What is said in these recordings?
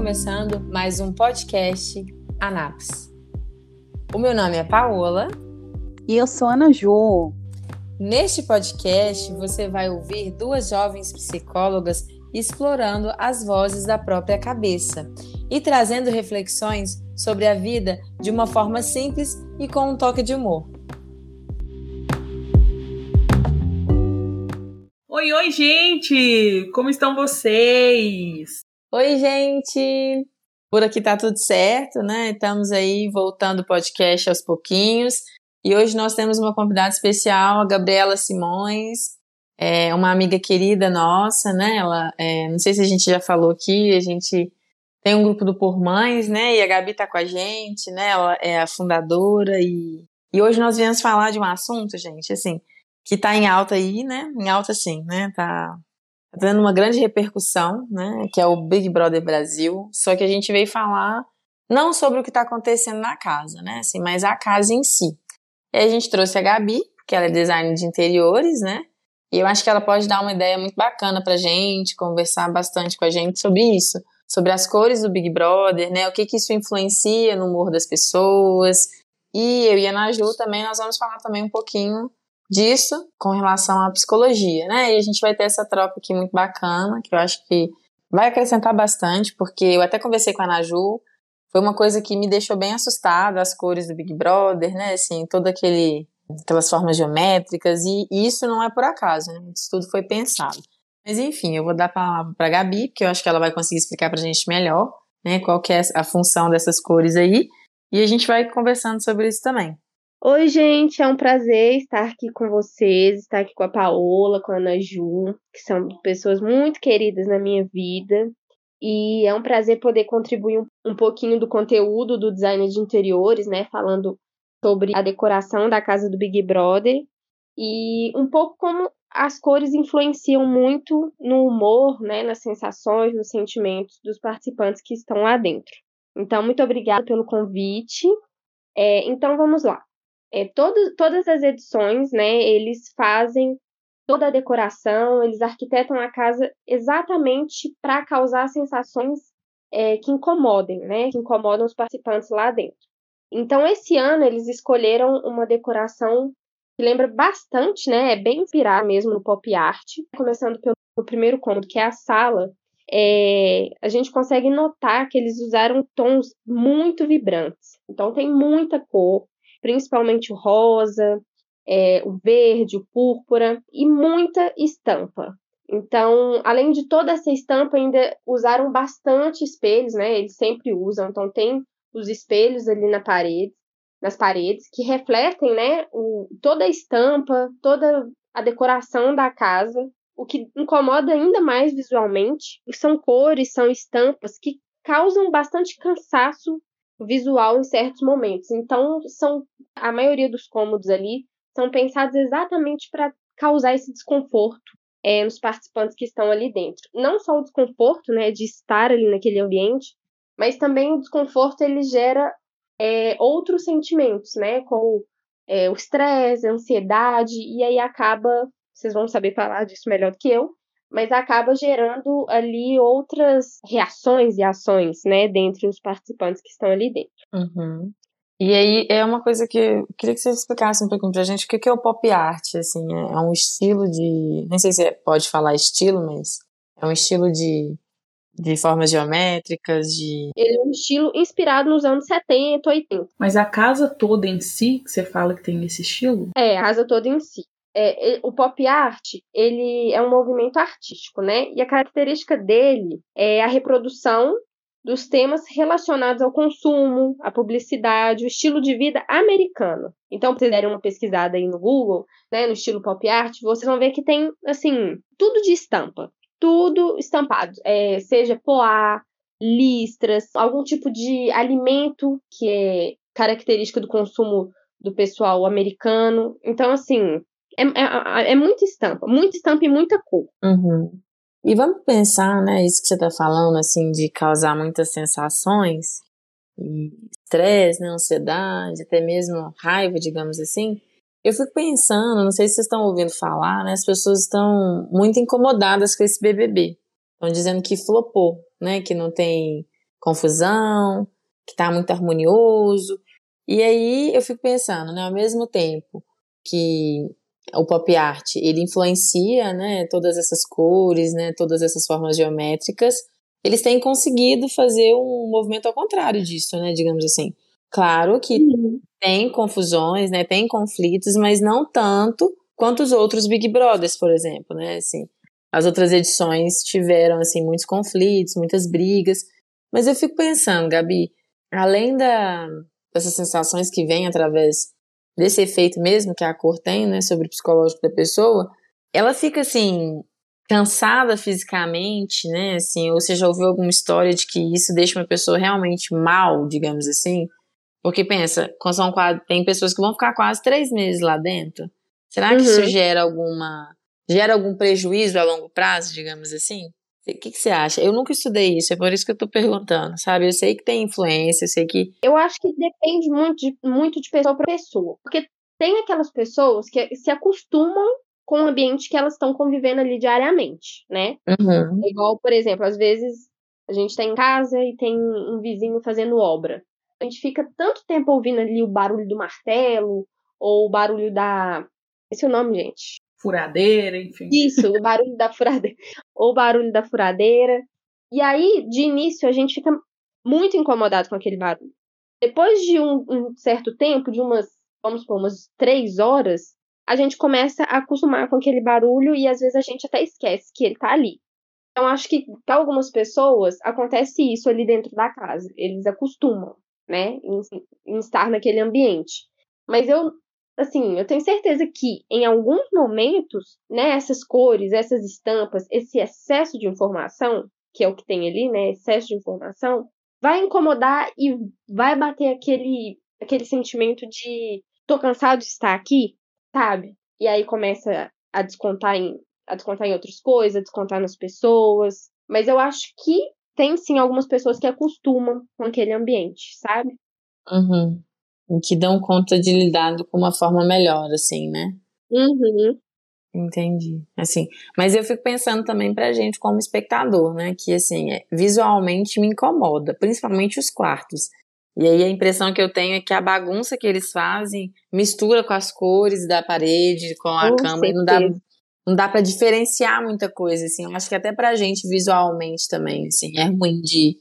começando mais um podcast Anaps. O meu nome é Paola. E eu sou Ana Jo. Neste podcast, você vai ouvir duas jovens psicólogas explorando as vozes da própria cabeça e trazendo reflexões sobre a vida de uma forma simples e com um toque de humor. Oi, oi, gente! Como estão vocês? Oi, gente! Por aqui tá tudo certo, né? Estamos aí voltando o podcast aos pouquinhos. E hoje nós temos uma convidada especial, a Gabriela Simões, é uma amiga querida nossa, né? Ela, é, não sei se a gente já falou aqui, a gente tem um grupo do Por Mães, né? E a Gabi tá com a gente, né? Ela é a fundadora e, e hoje nós viemos falar de um assunto, gente, assim, que tá em alta aí, né? Em alta sim, né? Tá Tá tendo uma grande repercussão, né? Que é o Big Brother Brasil. Só que a gente veio falar não sobre o que está acontecendo na casa, né? Assim, mas a casa em si. E a gente trouxe a Gabi, que ela é designer de interiores, né? E eu acho que ela pode dar uma ideia muito bacana pra gente, conversar bastante com a gente sobre isso, sobre as cores do Big Brother, né? O que que isso influencia no humor das pessoas. E eu e a Naju também nós vamos falar também um pouquinho disso com relação à psicologia, né? E a gente vai ter essa troca aqui muito bacana, que eu acho que vai acrescentar bastante, porque eu até conversei com a Naju, foi uma coisa que me deixou bem assustada, as cores do Big Brother, né? Assim, todo aquele aquelas formas geométricas e, isso não é por acaso, né? Isso tudo foi pensado. Mas enfim, eu vou dar a palavra para a Gabi, porque eu acho que ela vai conseguir explicar para a gente melhor, né? Qual que é a função dessas cores aí, e a gente vai conversando sobre isso também. Oi, gente, é um prazer estar aqui com vocês, estar aqui com a Paola, com a Ana Ju, que são pessoas muito queridas na minha vida. E é um prazer poder contribuir um, pouquinho do conteúdo do design de interiores, né? Falando sobre a decoração da casa do Big Brother e um pouco como as cores influenciam muito no humor, né, nas sensações, nos sentimentos dos participantes que estão lá dentro. Então, muito obrigada pelo convite. É, então, vamos lá. É, todo, todas as edições, né, eles fazem toda a decoração, eles arquitetam a casa exatamente para causar sensações é, que incomodem, né, que incomodam os participantes lá dentro. Então, esse ano, eles escolheram uma decoração que lembra bastante, né, é bem inspirada mesmo no pop art, começando pelo primeiro cômodo, que é a sala, é, a gente consegue notar que eles usaram tons muito vibrantes. Então tem muita cor, principalmente o rosa, é, o verde, o púrpura e muita estampa. Então, além de toda essa estampa, ainda usaram bastante espelhos, né? Eles sempre usam, então tem os espelhos ali na parede, nas paredes que refletem, né, o, toda a estampa, toda a decoração da casa. O que incomoda ainda mais visualmente são cores, são estampas que causam bastante cansaço visual em certos momentos. Então, são a maioria dos cômodos ali são pensados exatamente para causar esse desconforto é, nos participantes que estão ali dentro. Não só o desconforto, né, de estar ali naquele ambiente, mas também o desconforto ele gera é, outros sentimentos, né, como é, o estresse, a ansiedade, e aí acaba, vocês vão saber falar disso melhor do que eu, mas acaba gerando ali outras reações e ações, né, dentre os participantes que estão ali dentro. Uhum. E aí é uma coisa que eu queria que você explicasse um pouquinho pra gente o que é o pop art, assim, é, é um estilo de, nem sei se é, pode falar estilo, mas é um estilo de, de formas geométricas, de... Ele é um estilo inspirado nos anos 70, 80. Mas a casa toda em si, que você fala que tem esse estilo? É, a casa toda em si é, o pop art ele é um movimento artístico, né? E a característica dele é a reprodução dos temas relacionados ao consumo, à publicidade, o estilo de vida americano. Então, se vocês derem uma pesquisada aí no Google, né, no estilo pop art, vocês vão ver que tem, assim, tudo de estampa. Tudo estampado. É, seja poá, listras, algum tipo de alimento que é característica do consumo do pessoal americano. Então, assim, é, é, é muita estampa, muita estampa e muita cor. Uhum. E vamos pensar, né, isso que você está falando, assim, de causar muitas sensações, estresse, né, ansiedade, até mesmo raiva, digamos assim. Eu fico pensando, não sei se vocês estão ouvindo falar, né, as pessoas estão muito incomodadas com esse BBB. Estão dizendo que flopou, né, que não tem confusão, que tá muito harmonioso. E aí eu fico pensando, né, ao mesmo tempo que o pop art, ele influencia, né, todas essas cores, né, todas essas formas geométricas, eles têm conseguido fazer um movimento ao contrário disso, né, digamos assim. Claro que uhum. tem confusões, né, tem conflitos, mas não tanto quanto os outros Big Brothers, por exemplo, né, assim. As outras edições tiveram, assim, muitos conflitos, muitas brigas, mas eu fico pensando, Gabi, além da, dessas sensações que vêm através desse efeito mesmo que a cor tem, né, sobre o psicológico da pessoa, ela fica assim cansada fisicamente, né, assim, ou você já ouviu alguma história de que isso deixa uma pessoa realmente mal, digamos assim? Porque pensa, são quase, tem pessoas que vão ficar quase três meses lá dentro. Será que uhum. isso gera alguma gera algum prejuízo a longo prazo, digamos assim? O que, que, você acha? Eu nunca estudei isso, é por isso que eu tô perguntando, sabe? Eu sei que tem influência, eu sei que. Eu acho que depende muito de, muito de pessoa para pessoa. Porque tem aquelas pessoas que se acostumam com o ambiente que elas estão convivendo ali diariamente, né? Uhum. Igual, por exemplo, às vezes a gente tá em casa e tem um vizinho fazendo obra. A gente fica tanto tempo ouvindo ali o barulho do martelo, ou o barulho da. Esse é o nome, gente furadeira, enfim. Isso, o barulho da furadeira. O barulho da furadeira. E aí, de início, a gente fica muito incomodado com aquele barulho. Depois de um, um certo tempo, de umas, vamos supor, umas três horas, a gente começa a acostumar com aquele barulho e às vezes a gente até esquece que ele tá ali. Então, acho que para algumas pessoas acontece isso ali dentro da casa. Eles acostumam, né, em, em estar naquele ambiente. Mas eu assim, eu tenho certeza que em alguns momentos, né, essas cores, essas estampas, esse excesso de informação, que é o que tem ali, né, excesso de informação, vai incomodar e vai bater aquele aquele sentimento de tô cansado de estar aqui, sabe? E aí começa a descontar em a descontar em outras coisas, a descontar nas pessoas, mas eu acho que tem sim algumas pessoas que acostumam com aquele ambiente, sabe? Uhum que dão conta de lidar com uma forma melhor, assim, né? Uhum. Entendi. Assim, mas eu fico pensando também pra gente como espectador, né? Que assim, é, visualmente me incomoda, principalmente os quartos. E aí a impressão que eu tenho é que a bagunça que eles fazem mistura com as cores da parede, com a com cama, e não dá, não dá para diferenciar muita coisa, assim. Eu acho que até pra gente visualmente também, assim, é ruim de.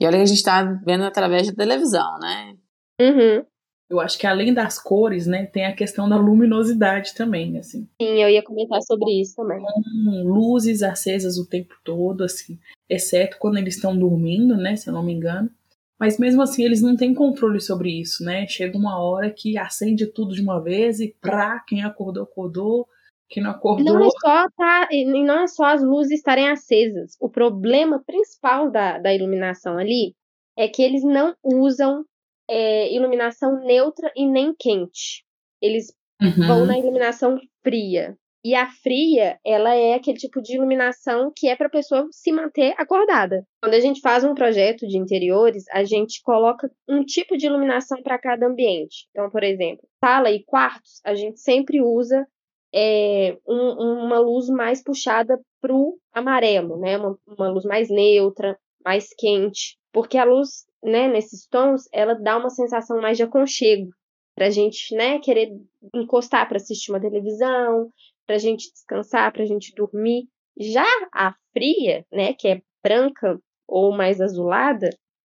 E olha que a gente tá vendo através da televisão, né? Uhum. Eu acho que além das cores, né, tem a questão da luminosidade também, assim. Sim, eu ia comentar sobre isso também. Com luzes acesas o tempo todo, assim, exceto quando eles estão dormindo, né, se eu não me engano. Mas mesmo assim, eles não têm controle sobre isso, né? Chega uma hora que acende tudo de uma vez e pra quem acordou, acordou. Quem não acordou. Não é só, tá, não é só as luzes estarem acesas. O problema principal da, da iluminação ali é que eles não usam é, iluminação neutra e nem quente. Eles uhum. vão na iluminação fria. E a fria, ela é aquele tipo de iluminação que é para a pessoa se manter acordada. Quando a gente faz um projeto de interiores, a gente coloca um tipo de iluminação para cada ambiente. Então, por exemplo, sala e quartos, a gente sempre usa é, um, uma luz mais puxada para o amarelo, né? Uma, uma luz mais neutra, mais quente, porque a luz né, nesses tons, ela dá uma sensação mais de aconchego pra gente, né, querer encostar para assistir uma televisão, pra gente descansar, pra gente dormir. Já a fria, né, que é branca ou mais azulada,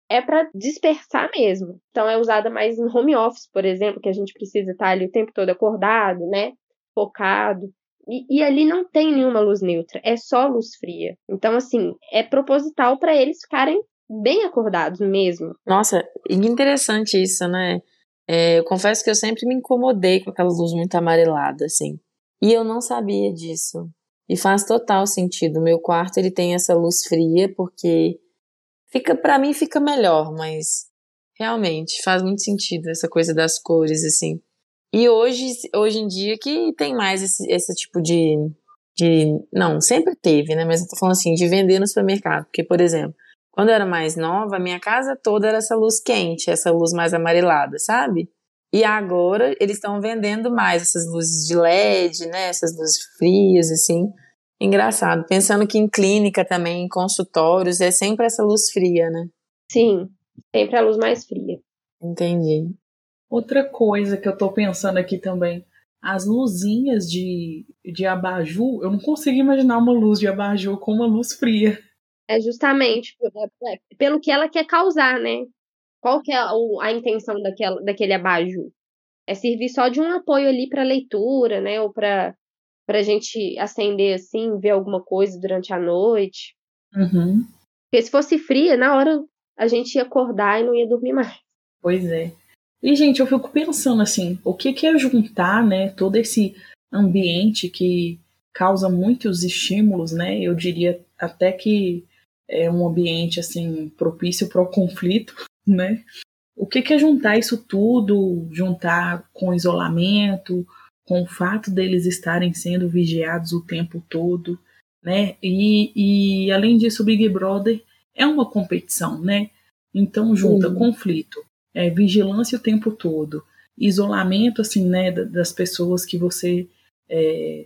é para dispersar mesmo. Então é usada mais em home office, por exemplo, que a gente precisa estar ali o tempo todo acordado, né, focado. E, e, ali não tem nenhuma luz neutra, é só luz fria. Então, assim, é proposital para eles ficarem bem acordados mesmo. Nossa, interessante isso, né? É, eu confesso que eu sempre me incomodei com aquela luz muito amarelada, assim. E eu não sabia disso. E faz total sentido. Meu quarto ele tem essa luz fria porque fica para mim fica melhor, mas realmente faz muito sentido essa coisa das cores assim. E hoje, hoje em dia que tem mais esse, esse tipo de, de não, sempre teve, né, mas eu tô falando assim de vender no supermercado, porque por exemplo, quando eu era mais nova, a minha casa toda era essa luz quente, essa luz mais amarelada, sabe? E agora eles estão vendendo mais essas luzes de LED, né? Essas luzes frias, assim. Engraçado. Pensando que em clínica também, em consultórios, é sempre essa luz fria, né? Sim, sempre a luz mais fria. Entendi. Outra coisa que eu tô pensando aqui também, as luzinhas de, de abajur, eu não consigo imaginar uma luz de abajur com uma luz fria. É justamente é, é, pelo que ela quer causar, né? Qual que é a, a intenção daquela, daquele abajur? É servir só de um apoio ali para leitura, né? Ou para a gente acender assim, ver alguma coisa durante a noite. Uhum. Porque se fosse fria, na hora a gente ia acordar e não ia dormir mais. Pois é. E, gente, eu fico pensando assim, o que, que é juntar, né, todo esse ambiente que causa muitos estímulos, né? Eu diria até que é um ambiente assim propício para o conflito, né? O que, que é juntar isso tudo, juntar com isolamento, com o fato deles estarem sendo vigiados o tempo todo, né? E, e além disso, o Big Brother é uma competição, né? Então junta uhum. conflito, é, vigilância o tempo todo, isolamento assim, né, das pessoas que você é,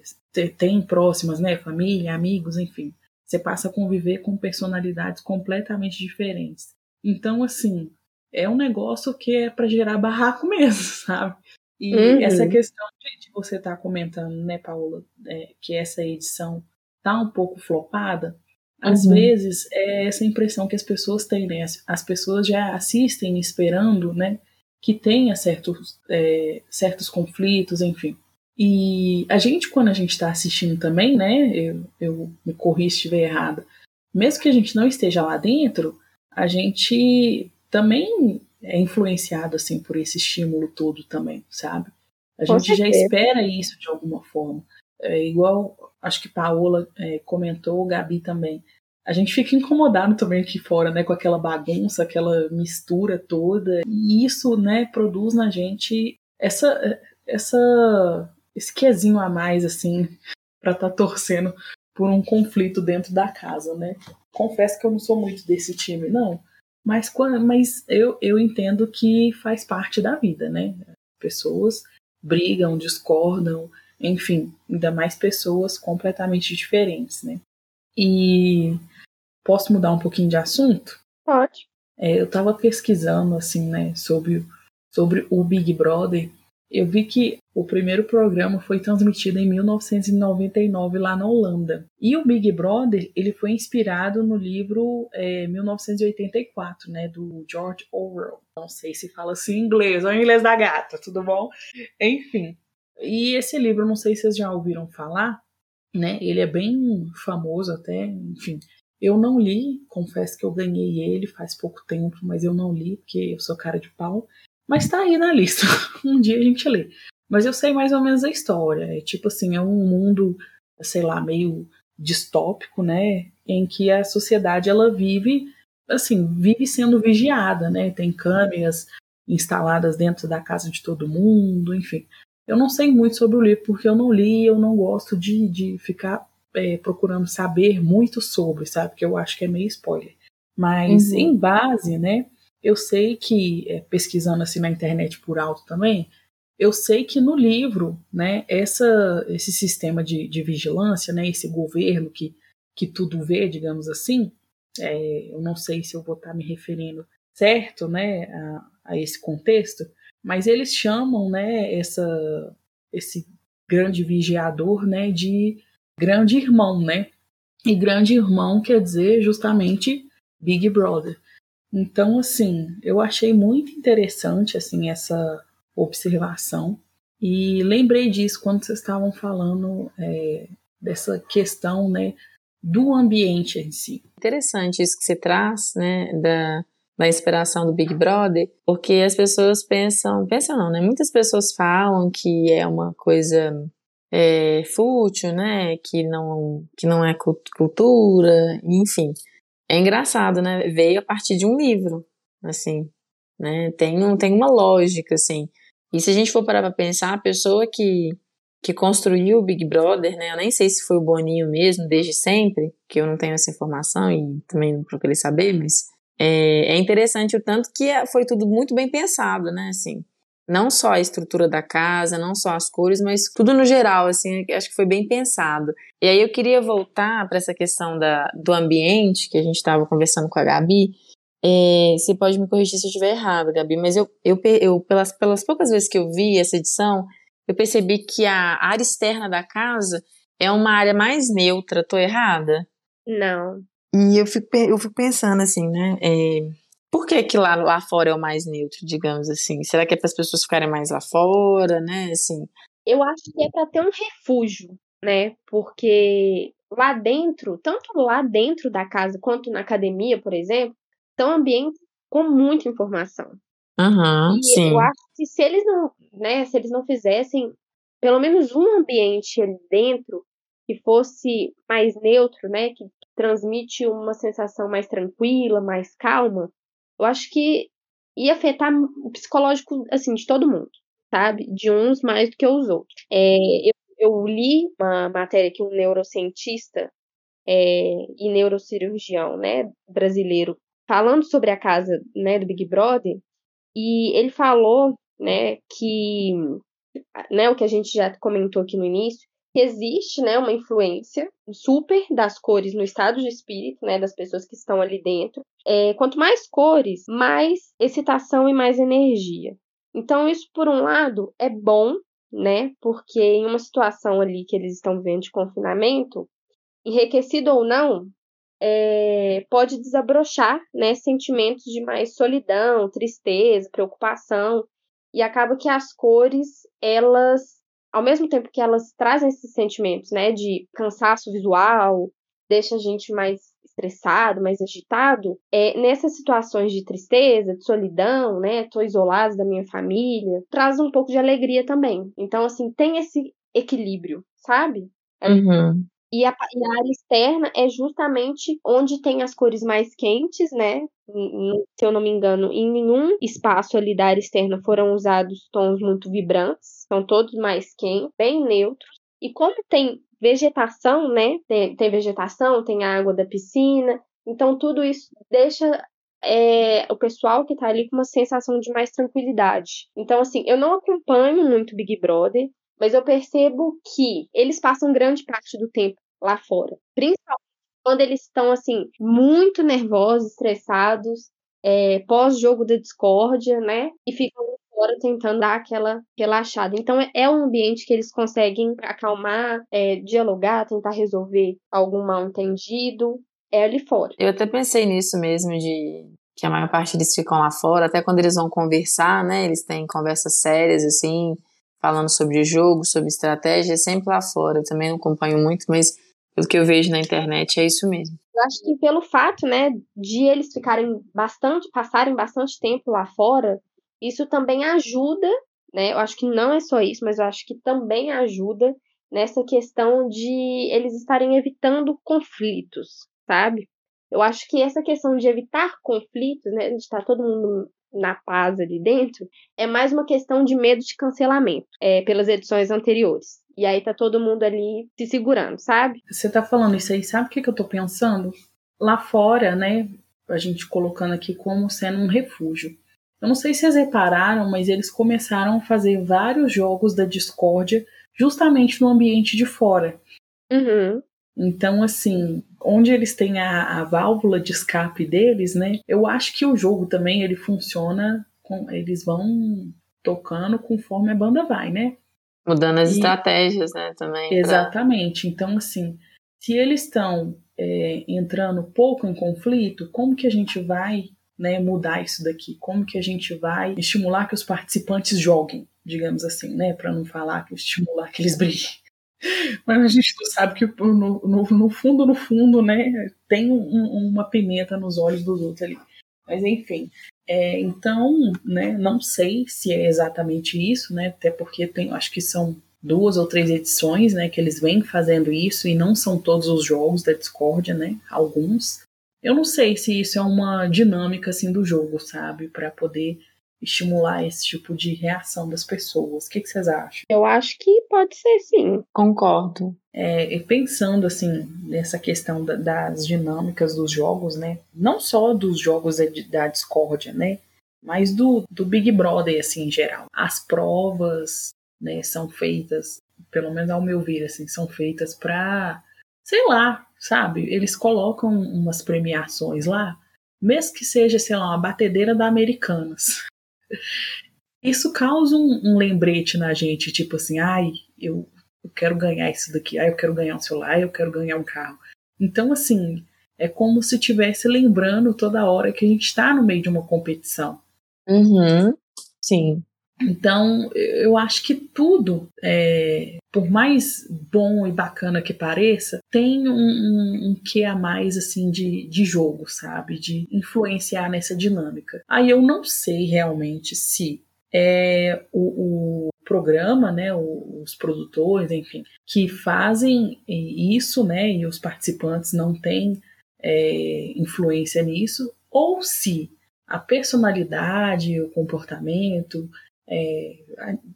tem próximas, né, família, amigos, enfim. Você passa a conviver com personalidades completamente diferentes. Então, assim, é um negócio que é para gerar barraco mesmo, sabe? E uhum. essa questão de, você estar tá comentando, né, Paula, é, que essa edição tá um pouco flopada, às uhum. vezes é essa impressão que as pessoas têm, né? As, as pessoas já assistem esperando, né, que tenha certos, é, certos conflitos, enfim. E a gente, quando a gente está assistindo também, né, eu, eu me corri se estiver errada, mesmo que a gente não esteja lá dentro, a gente também é influenciado assim por esse estímulo todo também, sabe? A gente já espera isso de alguma forma. É igual, acho que Paola é, comentou, Gabi também. A gente fica incomodado também aqui fora, né, com aquela bagunça, aquela mistura toda. E isso, né, produz na gente essa, essa, esse quesinho a mais, assim, para estar tá torcendo por um conflito dentro da casa, né? Confesso que eu não sou muito desse time, não. Mas, mas eu, eu entendo que faz parte da vida, né? Pessoas brigam, discordam, enfim, ainda mais pessoas completamente diferentes, né? E posso mudar um pouquinho de assunto? Pode. É, eu estava pesquisando, assim, né, sobre, sobre o Big Brother eu vi que o primeiro programa foi transmitido em 1999 lá na Holanda. E o Big Brother ele foi inspirado no livro é, 1984, né, do George Orwell. Não sei se fala assim em inglês, ou em inglês da gata, tudo bom? Enfim. E esse livro, não sei se vocês já ouviram falar, né? Ele é bem famoso até, enfim. Eu não li, confesso que eu ganhei ele faz pouco tempo, mas eu não li porque eu sou cara de pau. Mas tá aí na lista. um dia a gente lê. Mas eu sei mais ou menos a história. É tipo assim, é um mundo, sei lá, meio distópico, né? Em que a sociedade ela vive, assim, vive sendo vigiada, né? Tem câmeras instaladas dentro da casa de todo mundo, enfim. Eu não sei muito sobre o livro porque eu não li, eu não gosto de, de ficar é, procurando saber muito sobre, sabe? Porque eu acho que é meio spoiler. Mas uhum. em base, né? Eu sei que, é, pesquisando assim na internet por alto também, eu sei que no livro, né, essa, esse sistema de, de vigilância, né, esse governo que, que tudo vê, digamos assim, é, eu não sei se eu vou estar me referindo certo, né, a, a esse contexto, mas eles chamam, né, essa, esse grande vigiador, né, de grande irmão, né, e grande irmão quer dizer justamente Big Brother. Então, assim, eu achei muito interessante assim essa observação e lembrei disso quando vocês estavam falando é, dessa questão, né, do ambiente em si. Interessante isso que você traz, né, da, da inspiração do Big Brother, porque as pessoas pensam, pensam não, né, muitas pessoas falam que é uma coisa é, fútil, né, que não, que não é cultura, enfim. É engraçado, né? Veio a partir de um livro, assim, né? Tem, um, tem uma lógica, assim. E se a gente for parar pra pensar, a pessoa que, que construiu o Big Brother, né? Eu nem sei se foi o Boninho mesmo, desde sempre, que eu não tenho essa informação e também não procurei saber, mas é, é interessante o tanto que é, foi tudo muito bem pensado, né? Assim, não só a estrutura da casa, não só as cores, mas tudo no geral, assim, acho que foi bem pensado. E aí eu queria voltar para essa questão da, do ambiente que a gente estava conversando com a Gabi. É, você pode me corrigir se eu estiver errado, Gabi, mas eu, eu, eu pelas, pelas poucas vezes que eu vi essa edição, eu percebi que a área externa da casa é uma área mais neutra. Tô errada? Não. E eu fico, eu fico pensando assim, né? É, por que, que lá, lá fora é o mais neutro, digamos assim? Será que é para as pessoas ficarem mais lá fora, né? Assim. Eu acho que é para ter um refúgio, né? Porque lá dentro, tanto lá dentro da casa quanto na academia, por exemplo, são ambientes com muita informação. Uhum, e sim. eu acho que se eles não, né, se eles não fizessem pelo menos um ambiente ali dentro que fosse mais neutro, né, que transmite uma sensação mais tranquila, mais calma, eu acho que ia afetar o psicológico assim de todo mundo, sabe? De uns mais do que os outros. É, eu, eu, li uma matéria que um neurocientista é, e neurocirurgião, né, brasileiro, falando sobre a casa, né, do Big Brother, e ele falou, né, que, né, o que a gente já comentou aqui no início, existe, né, uma influência super das cores no estado de espírito, né, das pessoas que estão ali dentro. É, quanto mais cores, mais excitação e mais energia. Então, isso, por um lado, é bom, né, porque em uma situação ali que eles estão vivendo de confinamento, enriquecido ou não, é, pode desabrochar né, sentimentos de mais solidão, tristeza, preocupação, e acaba que as cores, elas, ao mesmo tempo que elas trazem esses sentimentos né, de cansaço visual, deixa a gente mais estressado, mais agitado, é, nessas situações de tristeza, de solidão, né, tô isolado da minha família, traz um pouco de alegria também. Então, assim, tem esse equilíbrio, sabe? Uhum. E a, e a, área externa é justamente onde tem as cores mais quentes, né? Se eu não me engano, em nenhum espaço ali da área externa foram usados tons muito vibrantes, são todos mais quentes, bem neutros. E como tem vegetação, né? Tem, tem vegetação, tem a água da piscina, então tudo isso deixa é, o pessoal que tá ali com uma sensação de mais tranquilidade. Então, assim, eu não acompanho muito Big Brother, mas eu percebo que eles passam grande parte do tempo lá fora. Principalmente quando eles estão, assim, muito nervosos, estressados, é, pós-jogo da discórdia, né? E ficam fora tentando dar aquela relaxada. Então é um ambiente que eles conseguem acalmar, é, dialogar, tentar resolver algum mal entendido. É ali fora. Eu até pensei nisso mesmo, de que a maior parte deles ficam lá fora, até quando eles vão conversar, né? Eles têm conversas sérias, assim, falando sobre jogo, sobre estratégia, é sempre lá fora. Eu também não acompanho muito, mas pelo que eu vejo na internet é isso mesmo. Eu acho que pelo fato, né, de eles ficarem bastante, passarem bastante tempo lá fora, isso também ajuda, né? Eu acho que não é só isso, mas eu acho que também ajuda nessa questão de eles estarem evitando conflitos, sabe? Eu acho que essa questão de evitar conflitos, né, de estar todo mundo na paz ali dentro, é mais uma questão de medo de cancelamento é, pelas edições anteriores. E aí tá todo mundo ali se segurando, sabe? Você tá falando isso aí, sabe o que, que eu tô pensando? Lá fora, né? A gente colocando aqui como sendo um refúgio. Eu não sei se vocês repararam, mas eles começaram a fazer vários jogos da discórdia justamente no ambiente de fora. Uhum. Então, assim, onde eles têm a, a, válvula de escape deles, né? Eu acho que o jogo também ele funciona com eles vão tocando conforme a banda vai, né? Mudando as e, estratégias, né? Também. Exatamente. Pra... Então, assim, se eles estão é, entrando pouco em conflito, como que a gente vai né, mudar isso daqui? Como que a gente vai estimular que os participantes joguem, digamos assim, né? Para não falar que estimular que eles briguem. Mas a gente sabe que no, no, no fundo, no fundo, né, tem um, uma pimenta nos olhos dos outros ali. Mas enfim, é, então, né, não sei se é exatamente isso, né, até porque tem, acho que são duas ou três edições, né, que eles vêm fazendo isso e não são todos os jogos da Discord, né, alguns. Eu não sei se isso é uma dinâmica assim do jogo, sabe, para poder estimular esse tipo de reação das pessoas. O que, que vocês acham? Eu acho que pode ser sim. Concordo. É, pensando assim nessa questão da, das dinâmicas dos jogos, né? Não só dos jogos da, discórdia, né? Mas do, do Big Brother, assim, em geral. As provas, né, são feitas, pelo menos ao meu ver, assim, são feitas para, sei lá, sabe? Eles colocam umas premiações lá mesmo que seja, sei lá, uma batedeira da Americanas. Isso causa um, um lembrete na gente, tipo assim, ai, eu, eu quero ganhar isso daqui, ai, eu quero ganhar um celular, eu quero ganhar um carro. Então, assim, é como se estivesse lembrando toda hora que a gente está no meio de uma competição. Uhum. Sim. Então, eu acho que tudo, é, por mais bom e bacana que pareça, tem um, um, um que a mais assim de, de jogo, sabe? De influenciar nessa dinâmica. Aí eu não sei realmente se é o, o programa, né, os produtores, enfim, que fazem isso, né, e os participantes não têm é, influência nisso, ou se a personalidade, o comportamento, é,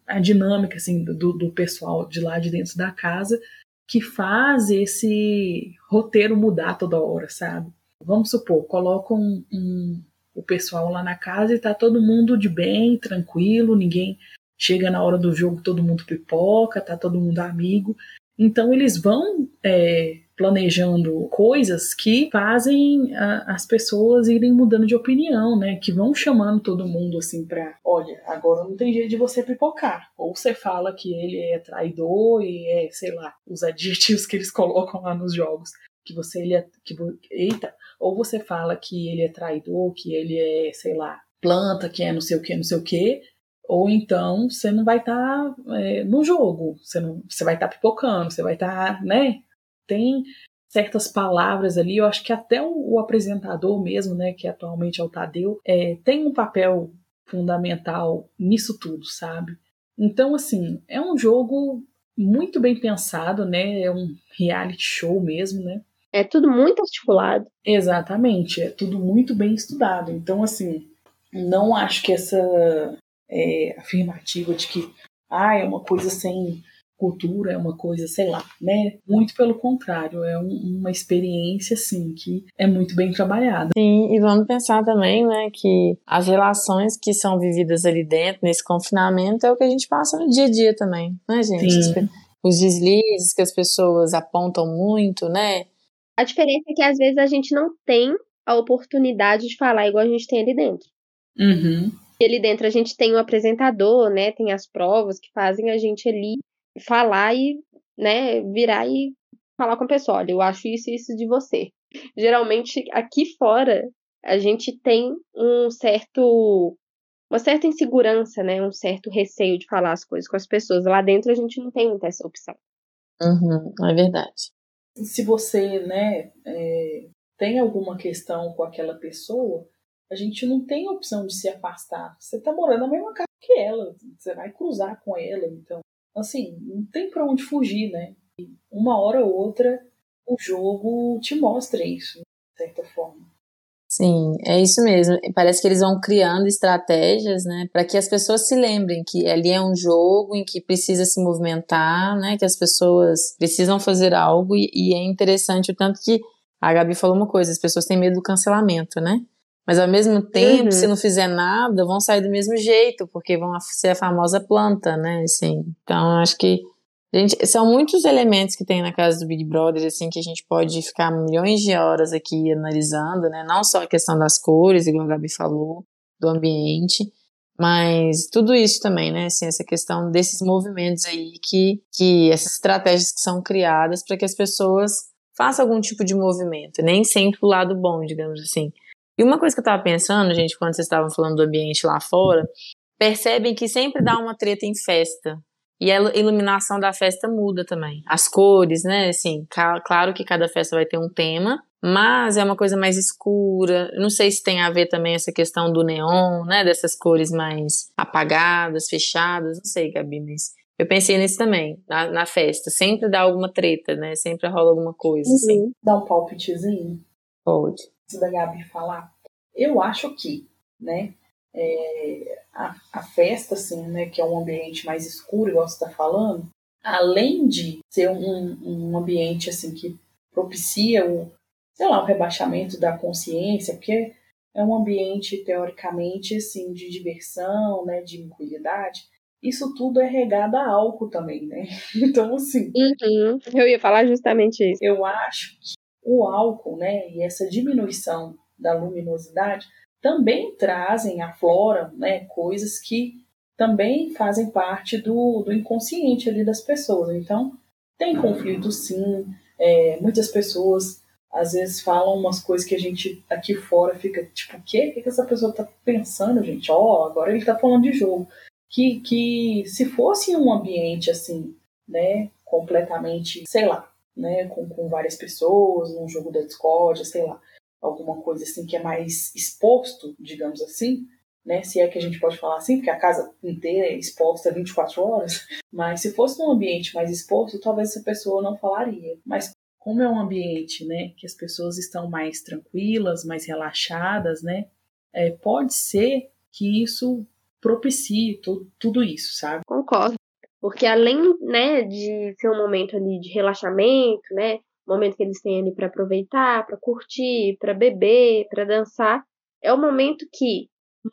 a, a, dinâmica assim, do, do pessoal de lá de dentro da casa que faz esse roteiro mudar toda hora, sabe? Vamos supor, colocam um, um, o pessoal lá na casa e tá todo mundo de bem, tranquilo, ninguém chega na hora do jogo, todo mundo pipoca, tá todo mundo amigo. Então eles vão é, planejando coisas que fazem a, as pessoas irem mudando de opinião, né? Que vão chamando todo mundo assim pra, olha, agora não tem jeito de você pipocar. Ou você fala que ele é traidor e é, sei lá, os adjetivos que eles colocam lá nos jogos. Que você ele é. Que, eita! Ou você fala que ele é traidor, que ele é, sei lá, planta, que é não sei o que, não sei o que, ou então você não vai estar tá, é, no jogo, você, não, você vai estar tá pipocando, você vai estar, tá, né, tem certas palavras ali, eu acho que até o, o apresentador mesmo, né, que atualmente é o Tadeu, é, tem um papel fundamental nisso tudo, sabe? Então, assim, é um jogo muito bem pensado, né? É um reality show mesmo, né? É tudo muito articulado. Exatamente, é tudo muito bem estudado. Então, assim, não acho que essa é, afirmativa de que ah, é uma coisa sem cultura, é uma coisa, sei lá, né? Muito pelo contrário, é um, uma experiência, assim, que é muito bem trabalhada. Sim, e vamos pensar também, né, que as relações que são vividas ali dentro, nesse confinamento, é o que a gente passa no dia a dia também, né, gente? Sim. Os deslizes que as pessoas apontam muito, né? A diferença é que às vezes a gente não tem a oportunidade de falar igual a gente tem ali dentro. Uhum. E ali dentro a gente tem o apresentador, né? Tem as provas que fazem a gente ali falar e, né, virar e falar com a pessoa, olha, eu acho isso e isso de você. Geralmente aqui fora a gente tem um certo uma certa insegurança, né, um certo receio de falar as coisas com as pessoas. Lá dentro a gente não tem muita essa opção. Uhum, é verdade. Se você, né, é, tem alguma questão com aquela pessoa, a gente não tem opção de se afastar. Você tá morando na mesma casa que ela, você vai cruzar com ela, então assim, não tem para onde fugir, né? Uma hora ou outra o jogo te mostra isso, de certa forma. Sim, é isso mesmo. Parece que eles vão criando estratégias, né, para que as pessoas se lembrem que ali é um jogo em que precisa se movimentar, né, que as pessoas precisam fazer algo e, e é interessante o tanto que a Gabi falou uma coisa, as pessoas têm medo do cancelamento, né? Mas ao mesmo tempo, uhum. se não fizer nada, vão sair do mesmo jeito, porque vão ser a famosa planta, né? Assim, então acho que gente, são muitos elementos que tem na casa do Big Brother, assim, que a gente pode ficar milhões de horas aqui analisando, né? Não só a questão das cores, igual a Gabi falou, do ambiente, mas tudo isso também, né? Assim, essa questão desses movimentos aí que, que essas estratégias que são criadas para que as pessoas façam algum tipo de movimento, nem sempre o lado bom, digamos assim. E uma coisa que eu tava pensando, gente, quando vocês estavam falando do ambiente lá fora, percebem que sempre dá uma treta em festa. E a iluminação da festa muda também. As cores, né? Assim, claro que cada festa vai ter um tema, mas é uma coisa mais escura. Não sei se tem a ver também essa questão do neon, né? Dessas cores mais apagadas, fechadas. Não sei, Gabi, mas eu pensei nisso também, na, na festa. Sempre dá alguma treta, né? Sempre rola alguma coisa, assim. Uhum. Dá um palpitezinho? Pode da Gabi falar, eu acho que, né, é, a, a, festa, assim, né, que é um ambiente mais escuro, igual você está falando, além de ser um, um ambiente, assim, que propicia o, sei lá, o rebaixamento da consciência, porque é um ambiente, teoricamente, assim, de diversão, né, de tranquilidade, isso tudo é regado a álcool também, né? Então, assim. Uhum. Eu ia falar justamente isso. Eu acho que o álcool, né, e essa diminuição da luminosidade, também trazem, afloram né, coisas que também fazem parte do, do inconsciente ali das pessoas. Então, tem conflito sim, é, muitas pessoas às vezes falam umas coisas que a gente aqui fora fica tipo, o quê? O que, essa pessoa tá pensando, gente? Ó, oh, agora ele tá falando de jogo. Que, que se fosse um ambiente assim, né, completamente, sei lá, né, com, com várias pessoas, num jogo da Discord, sei lá, alguma coisa assim que é mais exposto, digamos assim, né? Se é que a gente pode falar assim, porque a casa inteira é exposta 24 horas, mas se fosse num ambiente mais exposto, talvez essa pessoa não falaria. Mas como é um ambiente, né, que as pessoas estão mais tranquilas, mais relaxadas, né, é, pode ser que isso propicie tudo isso, sabe? Concordo. Porque além, né, de ser um momento ali de relaxamento, né, momento que eles têm ali para aproveitar, para curtir, para beber, para dançar, é o momento que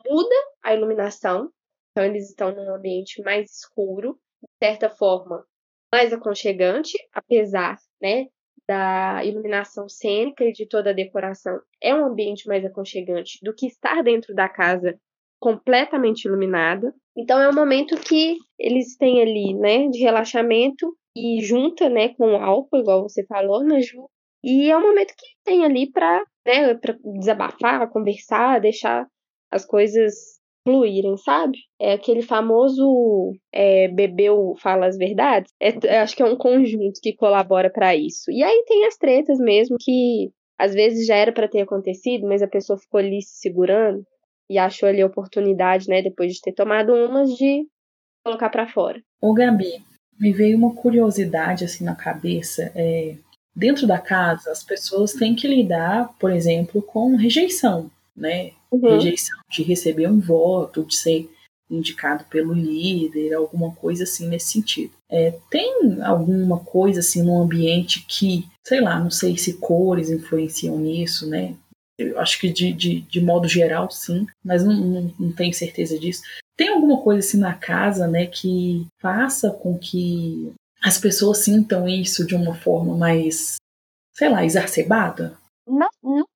muda a iluminação. Então eles estão num ambiente mais escuro, de certa forma, mais aconchegante, apesar, né, da iluminação cênica e de toda a decoração. É um ambiente mais aconchegante do que estar dentro da casa completamente iluminada. Então é um momento que eles têm ali, né, de relaxamento e junta, né, com álcool, igual você falou, né, Ju? E é um momento que tem ali para, né, para desabafar, conversar, deixar as coisas fluírem, sabe? É aquele famoso é, bebeu fala as verdades. É, acho que é um conjunto que colabora para isso. E aí tem as tretas mesmo que às vezes já era para ter acontecido, mas a pessoa ficou ali se segurando e achou ali a oportunidade, né, depois de ter tomado umas, de colocar para fora. Ô Gabi, me veio uma curiosidade assim na cabeça. É, dentro da casa, as pessoas têm que lidar, por exemplo, com rejeição, né? Uhum. Rejeição de receber um voto, de ser indicado pelo líder, alguma coisa assim nesse sentido. É, tem alguma coisa assim no ambiente que, sei lá, não sei se cores influenciam nisso, né? Eu acho que de, de, de modo geral, sim, mas não, não, não tenho certeza disso. Tem alguma coisa assim na casa, né, que faça com que as pessoas sintam isso de uma forma mais, sei lá, exacerbada? Na,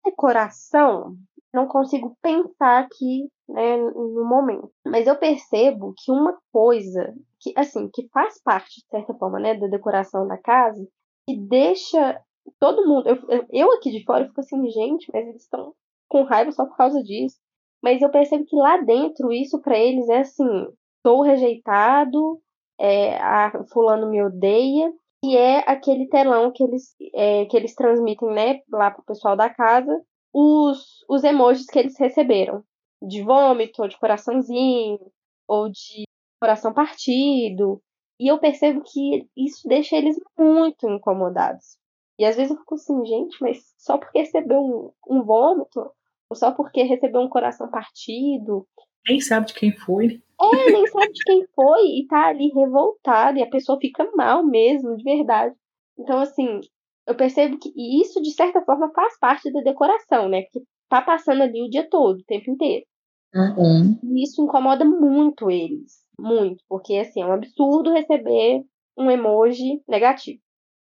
decoração, não consigo pensar aqui né, no momento. Mas eu percebo que uma coisa que, assim, que faz parte, de certa forma, né, da decoração da casa, que deixa todo mundo. Eu, eu aqui de fora fico assim, gente, mas eles estão com raiva só por causa disso. Mas eu percebo que lá dentro isso para eles é assim: sou rejeitado, é, a fulano me odeia, e é aquele telão que eles, é, que eles transmitem né, lá pro pessoal da casa, os, os emojis que eles receberam. De vômito, ou de coraçãozinho, ou de coração partido. E eu percebo que isso deixa eles muito incomodados. E às vezes eu fico assim, gente, mas só porque recebeu um, um vômito, ou só porque recebeu um coração partido. Nem sabe de quem foi. É, nem sabe de quem foi e tá ali revoltado e a pessoa fica mal mesmo, de verdade. Então, assim, eu percebo que isso, de certa forma, faz parte da decoração, né? Porque tá passando ali o dia todo, o tempo inteiro. Uhum. E isso incomoda muito eles. Muito. Porque, assim, é um absurdo receber um emoji negativo.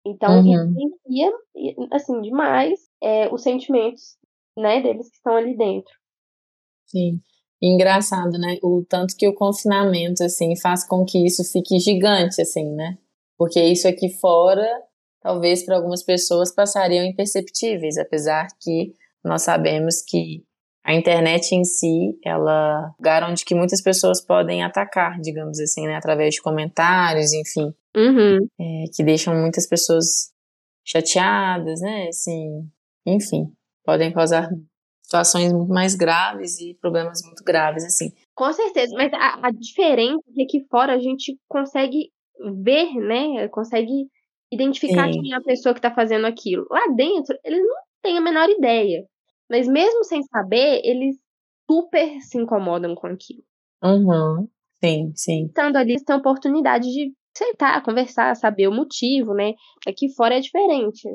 Então, uhum. assim, demais é, os sentimentos, né, deles que estão ali dentro. Sim. Engraçado, né? O tanto que o confinamento, assim, faz com que isso fique gigante, assim, né? Porque isso aqui fora, talvez para algumas pessoas passariam imperceptíveis, apesar que nós sabemos que a internet em si, ela garante que muitas pessoas podem atacar, digamos assim, né, através de comentários, enfim, uhum. é, que deixam muitas pessoas chateadas, né, assim, enfim, podem causar situações muito mais graves e problemas muito graves, assim. Com certeza, mas a, a diferença é que aqui fora a gente consegue ver, né, consegue identificar Sim. quem é a pessoa que está fazendo aquilo. Lá dentro, eles não têm a menor ideia. Mas mesmo sem saber, eles super se incomodam com aquilo. Uhum. Sim, sim. Estando ali, eles têm a oportunidade de sentar, conversar, saber o motivo, né? Aqui fora é diferente.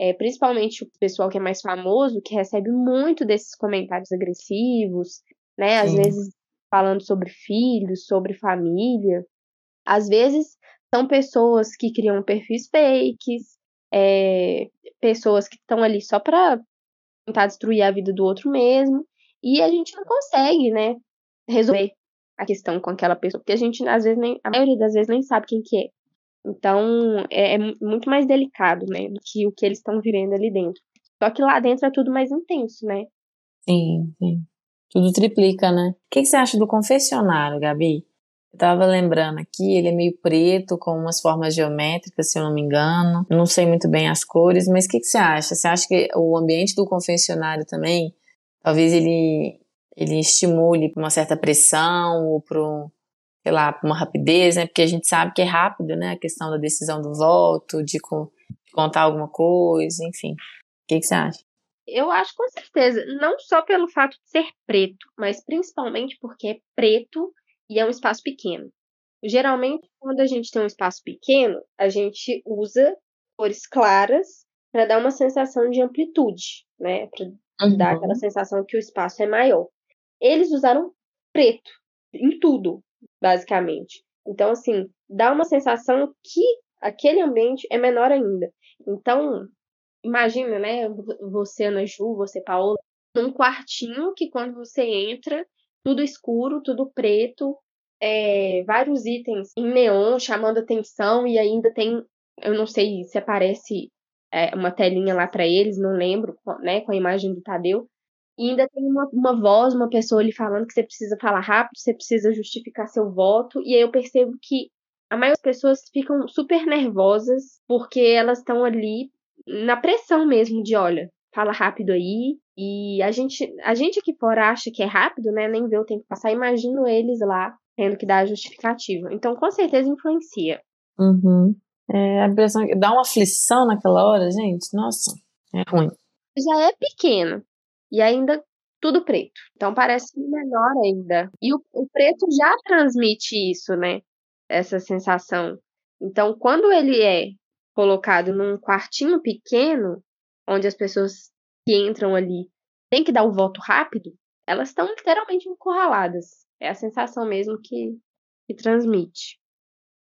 É, principalmente o pessoal que é mais famoso, que recebe muito desses comentários agressivos, né? Às vezes falando sobre filhos, sobre família. Às vezes são pessoas que criam perfis fakes, é, pessoas que estão ali só para tentar destruir a vida do outro mesmo. E a gente não consegue, né, resolver a questão com aquela pessoa, porque a gente, às vezes, nem, a maioria das vezes nem sabe quem que é. Então, é, é muito mais delicado, né, do que o que eles estão vivendo ali dentro. Só que lá dentro é tudo mais intenso, né? Sim, sim. Tudo triplica, né? O que, que você acha do confessionário, Gabi? Eu tava lembrando aqui, ele é meio preto, com umas formas geométricas, se eu não me engano. Eu não sei muito bem as cores, mas o que, que você acha? Você acha que o ambiente do confessionário também, talvez ele, ele estimule uma certa pressão ou para sei lá, uma rapidez, né? Porque a gente sabe que é rápido, né? A questão da decisão do voto, de, de contar alguma coisa, enfim. O que, que você acha? Eu acho com certeza, não só pelo fato de ser preto, mas principalmente porque é preto e é um espaço pequeno. Geralmente, quando a gente tem um espaço pequeno, a gente usa cores claras para dar uma sensação de amplitude, né? Para uhum. dar aquela sensação que o espaço é maior. Eles usaram preto em tudo, basicamente. Então, assim, dá uma sensação que aquele ambiente é menor ainda. Então, imagina, né? Você, Ana Ju, você, Paola, num quartinho que quando você entra, tudo escuro, tudo preto, é, vários itens em neon chamando atenção e ainda tem, eu não sei se aparece é, uma telinha lá para eles, não lembro, né, com a imagem do Tadeu. E ainda tem uma, uma voz, uma pessoa ali falando que você precisa falar rápido, você precisa justificar seu voto. E aí eu percebo que a maioria das pessoas ficam super nervosas porque elas estão ali na pressão mesmo de, olha, fala rápido aí. E a gente, a gente aqui fora acha que é rápido, né? Nem vê o tempo passar. Imagino eles lá tendo que dar a justificativa. Então, com certeza influencia. Uhum. É, a impressão dá uma aflição naquela hora, gente. Nossa, é ruim. Já é pequeno. E ainda tudo preto. Então parece menor ainda. E o, o preto já transmite isso, né? Essa sensação. Então, quando ele é colocado num quartinho pequeno, onde as pessoas que entram ali têm que dar o voto rápido, elas estão literalmente encurraladas. É a sensação mesmo que, que transmite.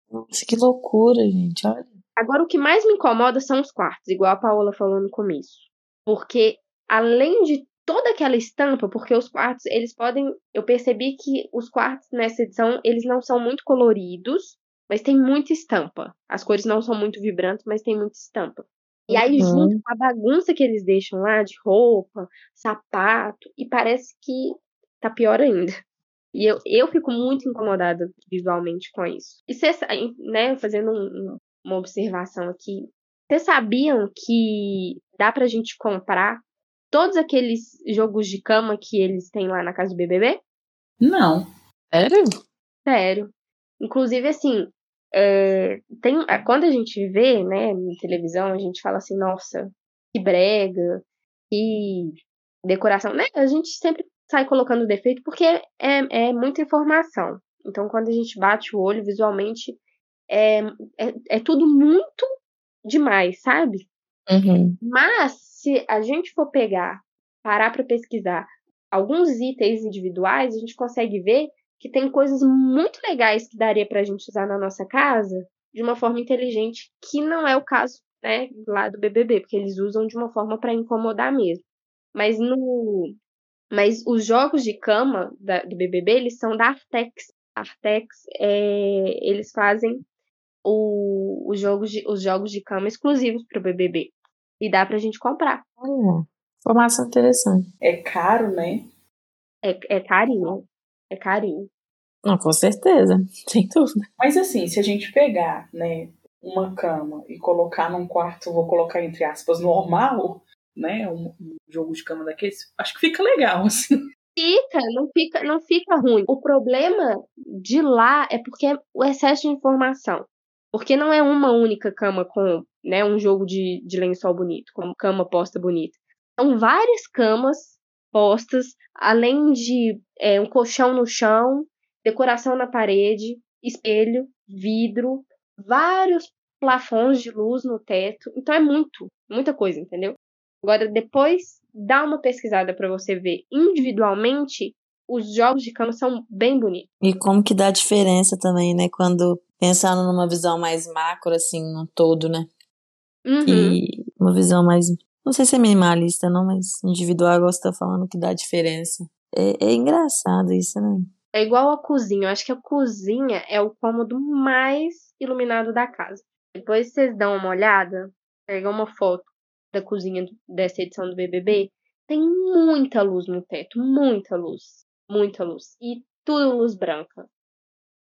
Nossa, que loucura, gente. Olha. Agora, o que mais me incomoda são os quartos, igual a Paola falou no começo. Porque, além de toda aquela estampa, porque os quartos, eles podem. Eu percebi que os quartos nessa edição, eles não são muito coloridos, mas tem muita estampa. As cores não são muito vibrantes, mas tem muita estampa. E aí, uhum. junto com a bagunça que eles deixam lá de roupa, sapato, e parece que tá pior ainda. E eu, eu fico muito incomodada visualmente com isso. E vocês, né, fazendo um, uma observação aqui, vocês sabiam que dá pra gente comprar todos aqueles jogos de cama que eles têm lá na casa do BBB? Não. Sério? Sério. Inclusive, assim, é, tem, quando a gente vê, né, na televisão, a gente fala assim, nossa, que brega, que decoração, né? A gente sempre sai colocando defeito porque é, é muita informação. Então, quando a gente bate o olho visualmente, é, é, é tudo muito demais, sabe? Uhum. Mas, se a gente for pegar, parar para pesquisar alguns itens individuais, a gente consegue ver que tem coisas muito legais que daria para a gente usar na nossa casa de uma forma inteligente, que não é o caso né, lá do BBB, porque eles usam de uma forma para incomodar mesmo. Mas no mas os jogos de cama da, do BBB, eles são da Artex. Artex, é, eles fazem o, os, jogos de, os jogos de cama exclusivos para o BBB. E dá pra gente comprar. Hum, informação interessante. É caro, né? É, é carinho. É carinho. Não, com certeza, sem dúvida. Mas assim, se a gente pegar, né, uma cama e colocar num quarto, vou colocar entre aspas, normal, né, um, um jogo de cama daqueles, acho que fica legal, assim. Fica, não fica, não fica ruim. O problema de lá é porque é o excesso de informação. Porque não é uma única cama com né, um jogo de, de lençol bonito, com cama posta bonita. São várias camas postas, além de é, um colchão no chão, decoração na parede, espelho, vidro, vários plafons de luz no teto. Então é muito, muita coisa, entendeu? Agora, depois, dá uma pesquisada para você ver individualmente. Os jogos de cama são bem bonitos. E como que dá diferença também, né? Quando pensando numa visão mais macro, assim, no todo, né? Uhum. E uma visão mais Não sei se é minimalista, não, mas individual gosto de estar falando que dá diferença. É, é engraçado isso, né? É igual a cozinha. Eu acho que a cozinha é o cômodo mais iluminado da casa. Depois vocês dão uma olhada, pegam uma foto da cozinha dessa edição do BBB, tem muita luz no teto, muita luz, muita luz. E tudo luz branca.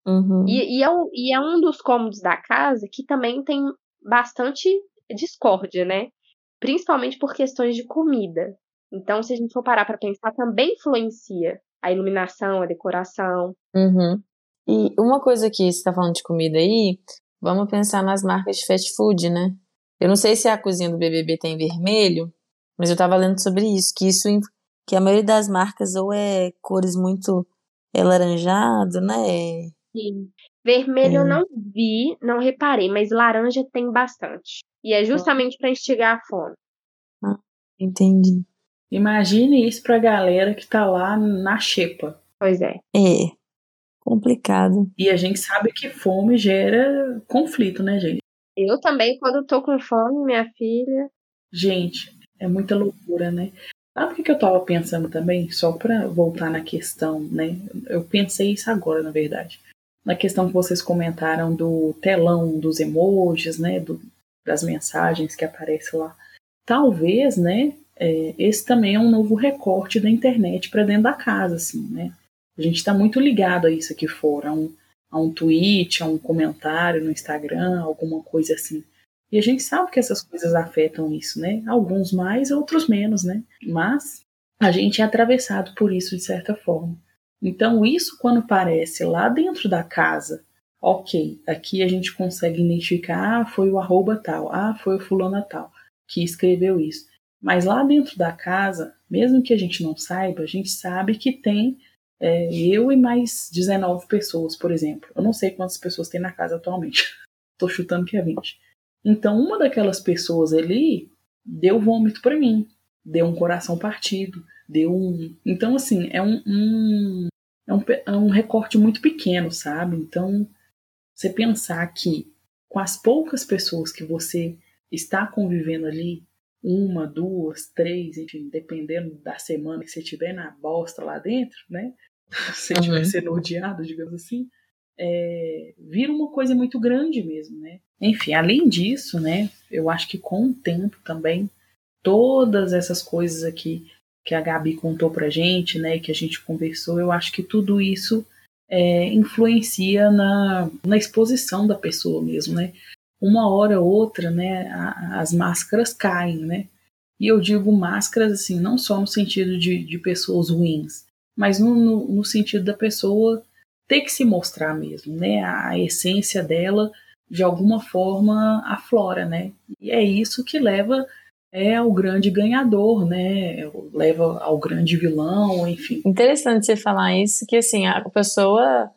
Uhum. E, e, é, um, e é um dos cômodos da casa que também tem bastante discórdia, né? Principalmente por questões de comida. Então, se a gente for parar para pensar, também influencia a iluminação, a decoração. Uhum. E uma coisa que você está falando de comida aí, vamos pensar nas marcas de fast food, né? Eu não sei se a cozinha do BBB tem vermelho, mas eu estava lendo sobre isso, que isso que a maioria das marcas ou é cores muito é laranjado, né? Sim. Vermelho é. eu não vi, não reparei, mas laranja tem bastante. E é justamente para instigar a fome. Ah, entendi. Imagine isso pra galera que tá lá na xepa. Pois é. É. Complicado. E a gente sabe que fome gera conflito, né, gente? Eu também, quando tô com fome, minha filha. Gente, é muita loucura, né? Sabe o que eu tava pensando também? Só pra voltar na questão, né? Eu pensei isso agora, na verdade. Na questão que vocês comentaram do telão, dos emojis, né? Do, das mensagens que aparecem lá. Talvez, né? é, esse também é um novo recorte da internet para dentro da casa, assim, né? A gente está muito ligado a isso aqui fora, a um, a um tweet, a um comentário no Instagram, alguma coisa assim. E a gente sabe que essas coisas afetam isso, né? Alguns mais, outros menos, né? Mas a gente é atravessado por isso de certa forma. Então, isso quando aparece lá dentro da casa, ok, aqui a gente consegue identificar, ah, foi o arroba tal, ah, foi o fulano tal que escreveu isso. Mas lá dentro da casa, mesmo que a gente não saiba, a gente sabe que tem é, eu e mais 19 pessoas, por exemplo. Eu não sei quantas pessoas tem na casa atualmente. Tô chutando que é 20. Então, uma daquelas pessoas ali deu vômito para mim, deu um coração partido, deu um. Então, assim, é um, um, é um, é um recorte muito pequeno, sabe? Então, você pensar que com as poucas pessoas que você está convivendo ali, uma, duas, três, enfim, dependendo da semana que você tiver na bosta lá dentro, né? Se você estiver uhum. sendo odiado, digamos assim, é, vira uma coisa muito grande mesmo, né? Enfim, além disso, né? Eu acho que com o tempo também, todas essas coisas aqui que a Gabi contou pra gente, né? Que a gente conversou, eu acho que tudo isso é, influencia na, na exposição da pessoa mesmo, né? uma hora ou outra, né, as máscaras caem, né? E eu digo máscaras, assim, não só no sentido de, de pessoas ruins, mas no, no, no sentido da pessoa ter que se mostrar mesmo, né? A, a essência dela, de alguma forma, aflora, né? E é isso que leva é ao grande ganhador, né? Leva ao grande vilão, enfim. Interessante você falar isso, que assim, a pessoa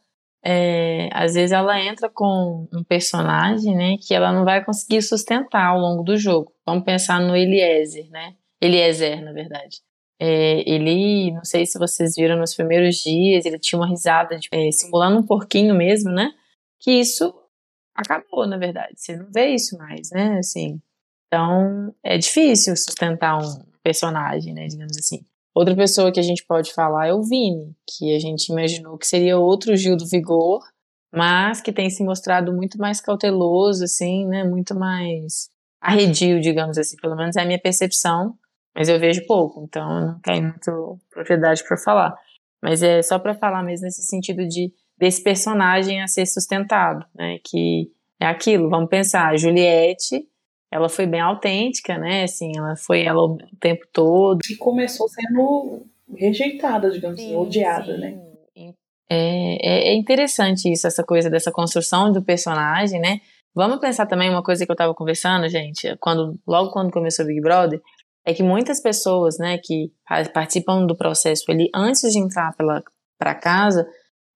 é, às vezes ela entra com um personagem, né, que ela não vai conseguir sustentar ao longo do jogo. Vamos pensar no Eliezer, né? Eliezer, na verdade. É, ele, não sei se vocês viram nos primeiros dias, ele tinha uma risada de, é, simulando um porquinho mesmo, né? Que isso acabou, na verdade. Você não vê isso mais, né? Assim, então é difícil sustentar um personagem, né? Digamos assim. Outra pessoa que a gente pode falar é o Vini, que a gente imaginou que seria outro Gil do Vigor, mas que tem se mostrado muito mais cauteloso, assim, né? Muito mais arredio, digamos assim. Pelo menos é a minha percepção, mas eu vejo pouco, então eu não tenho muito propriedade para falar. Mas é só para falar mesmo nesse sentido de desse personagem a ser sustentado, né? Que é aquilo, vamos pensar, a Juliette ela foi bem autêntica, né? Assim, ela foi ela o tempo todo. E começou sendo rejeitada, digamos assim, sim, assim, odiada, sim. né? É, é, é, interessante isso, essa coisa dessa construção do personagem, né? Vamos pensar também uma coisa que eu tava conversando, gente, quando logo quando começou o Big Brother, é que muitas pessoas, né, que participam do processo ali antes de entrar pela para casa,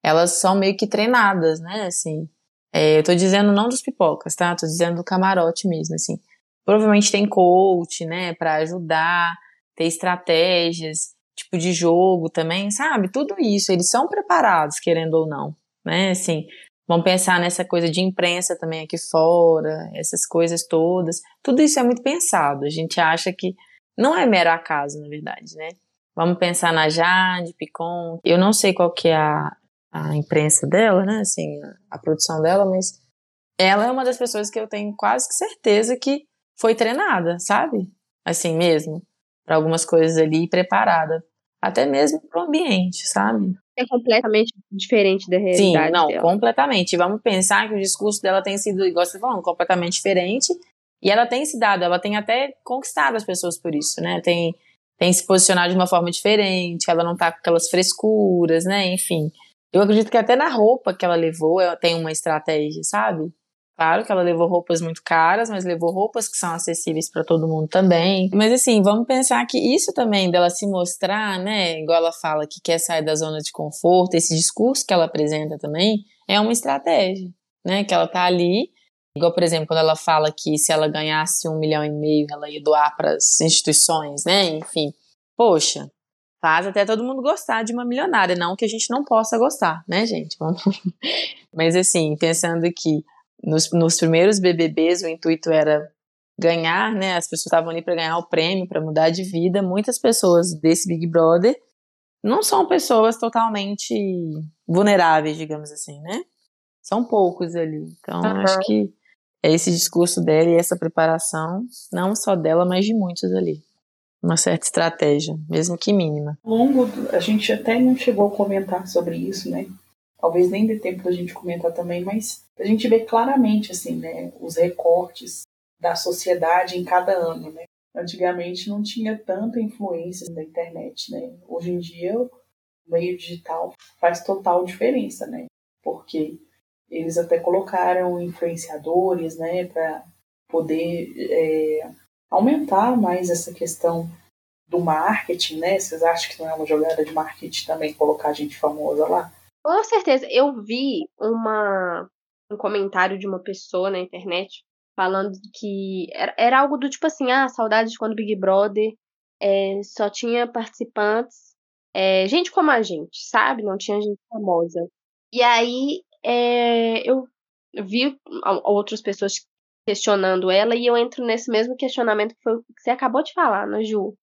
elas são meio que treinadas, né, assim, é, eu tô dizendo não dos pipocas, tá? Tô dizendo do camarote mesmo, assim. Provavelmente tem coach, né, para ajudar, ter estratégias, tipo de jogo também, sabe? Tudo isso, eles são preparados, querendo ou não, né? Assim, Vamos pensar nessa coisa de imprensa também aqui fora, essas coisas todas. Tudo isso é muito pensado. A gente acha que não é mero acaso, na verdade, né? Vamos pensar na Jade, Picon. Eu não sei qual que é a, a imprensa dela, né? Assim, a, a produção dela, mas ela é uma das pessoas que eu tenho quase que certeza que foi treinada, sabe? Assim mesmo, para algumas coisas ali preparada, até mesmo para o ambiente, sabe? É completamente diferente da realidade. Sim, não, dela. completamente. Vamos pensar que o discurso dela tem sido, igual você tá falando, completamente diferente. E ela tem se dado, ela tem até conquistado as pessoas por isso, né? Tem, tem se posicionado de uma forma diferente, ela não tá com aquelas frescuras, né? Enfim. Eu acredito que até na roupa que ela levou, ela tem uma estratégia, sabe? Claro que ela levou roupas muito caras, mas levou roupas que são acessíveis para todo mundo também. Mas assim, vamos pensar que isso também dela se mostrar, né? Igual ela fala que quer sair da zona de conforto, esse discurso que ela apresenta também é uma estratégia, né? Que ela tá ali. Igual, por exemplo, quando ela fala que se ela ganhasse um milhão e meio, ela ia doar para as instituições, né? Enfim, poxa, faz até todo mundo gostar de uma milionária, não que a gente não possa gostar, né, gente? Mas assim, pensando que nos, nos primeiros BBBs o intuito era ganhar, né? As pessoas estavam ali para ganhar o prêmio, para mudar de vida. Muitas pessoas desse Big Brother não são pessoas totalmente vulneráveis, digamos assim, né? São poucos ali. Então, uhum. acho que é esse discurso dela e essa preparação, não só dela, mas de muitos ali. Uma certa estratégia, mesmo que mínima. Ao longo, do, a gente até não chegou a comentar sobre isso, né? talvez nem dê tempo da gente comentar também, mas a gente vê claramente assim, né, os recortes da sociedade em cada ano, né? Antigamente não tinha tanta influência da internet, né? Hoje em dia o meio digital faz total diferença, né? Porque eles até colocaram influenciadores, né, para poder é, aumentar mais essa questão do marketing, né? Vocês acham que não é uma jogada de marketing também colocar gente famosa lá? Com certeza. Eu vi uma, um comentário de uma pessoa na internet falando que era, era algo do tipo assim, ah, saudade de quando Big Brother é, só tinha participantes, é, gente como a gente, sabe? Não tinha gente famosa. E aí é, eu vi outras pessoas questionando ela e eu entro nesse mesmo questionamento que foi que você acabou de falar, né, Ju?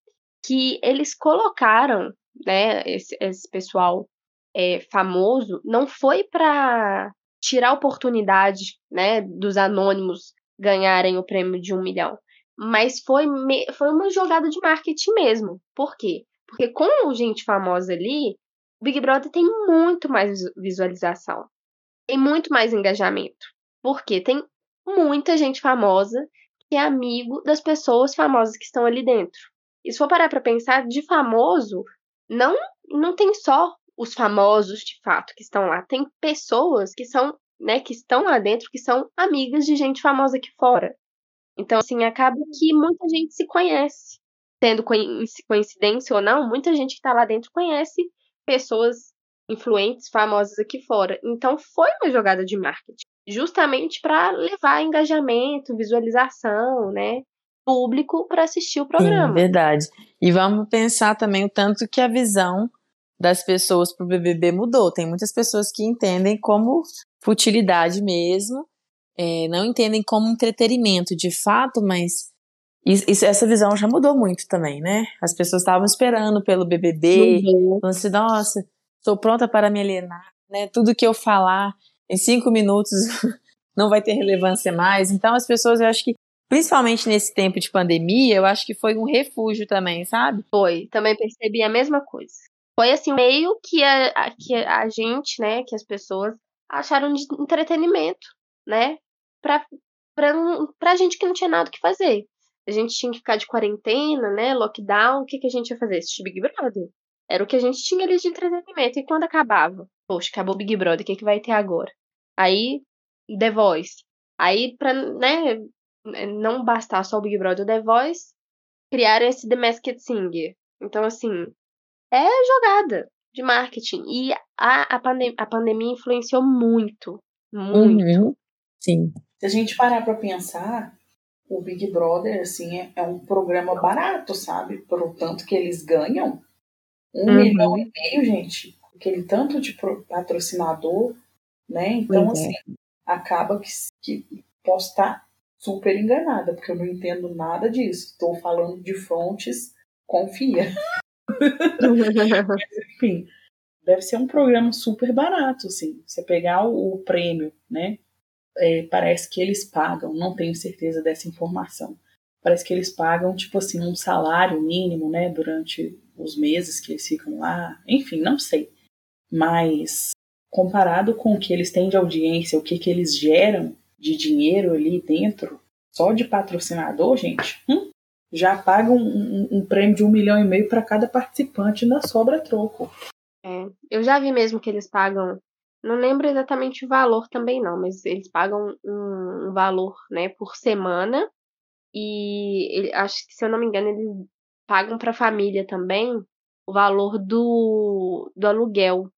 Que eles colocaram, né, esse, esse pessoal é, famoso não foi para tirar a oportunidade né, dos anônimos ganharem o prêmio de um milhão, mas foi, me, foi uma jogada de marketing mesmo. Por quê? Porque com gente famosa ali, o Big Brother tem muito mais visualização, tem muito mais engajamento. Porque tem muita gente famosa que é amigo das pessoas famosas que estão ali dentro. E se for parar para pensar, de famoso, não, não tem só os famosos de fato que estão lá. Tem pessoas que são, né, que estão lá dentro, que são amigas de gente famosa aqui fora. Então, assim, acaba que muita gente se conhece. Tendo coincidência ou não, muita gente que está lá dentro conhece pessoas influentes, famosas aqui fora. Então, foi uma jogada de marketing, justamente para levar engajamento, visualização, né? Público para assistir o programa. Sim, verdade. E vamos pensar também o tanto que a visão das pessoas para o BBB mudou. Tem muitas pessoas que entendem como futilidade mesmo, é, não entendem como entretenimento de fato, mas isso, essa visão já mudou muito também, né? As pessoas estavam esperando pelo BBB, uhum. falando assim, nossa, estou pronta para me alienar, né? Tudo que eu falar em cinco minutos não vai ter relevância mais. Então as pessoas, eu acho que principalmente nesse tempo de pandemia, eu acho que foi um refúgio também, sabe? Foi, também percebi a mesma coisa foi assim meio que a, que a gente, né, que as pessoas acharam de entretenimento, né, pra, pra, pra gente que não tinha nada que fazer. A gente tinha que ficar de quarentena, né, lockdown, o que, que a gente ia fazer? Assistir Big Brother. Era o que a gente tinha ali de entretenimento. E quando acabava? Poxa, acabou Big Brother, o que, que vai ter agora? Aí, The Voice. Aí, pra, né, não bastar só o Big Brother e o The Voice, criaram esse The Masked Singer. Então, assim, é jogada de marketing. E a, a, pandem a pandemia influenciou muito. Muito. Uhum. Sim. Se a gente parar para pensar, o Big Brother, assim, é, é, um programa barato, sabe? Por tanto que eles ganham. Um uhum. milhão e meio, gente. Aquele tanto de patrocinador. Né? Então, Pois é. assim, acaba que, que posso estar super enganada, porque eu não entendo nada disso. Estou falando de fontes, confia. Enfim, deve ser um programa super barato, assim. Você pegar o, o prêmio, né? É, parece que eles pagam, não tenho certeza dessa informação. Parece que eles pagam, tipo assim, um salário mínimo, né? Durante os meses que eles ficam lá. Enfim, não sei. Mas comparado com o que eles têm de audiência, o que, que eles geram de dinheiro ali dentro, só de patrocinador, gente, hum, já pagam um, um- um prêmio de um milhão e meio para cada participante na sobra troco. É, eu já vi mesmo que eles pagam. Não lembro exatamente o valor também, não, mas eles pagam um, um valor, né, por semana. E ele- acho que, se eu não me engano, eles pagam para a família também o valor do, do aluguel.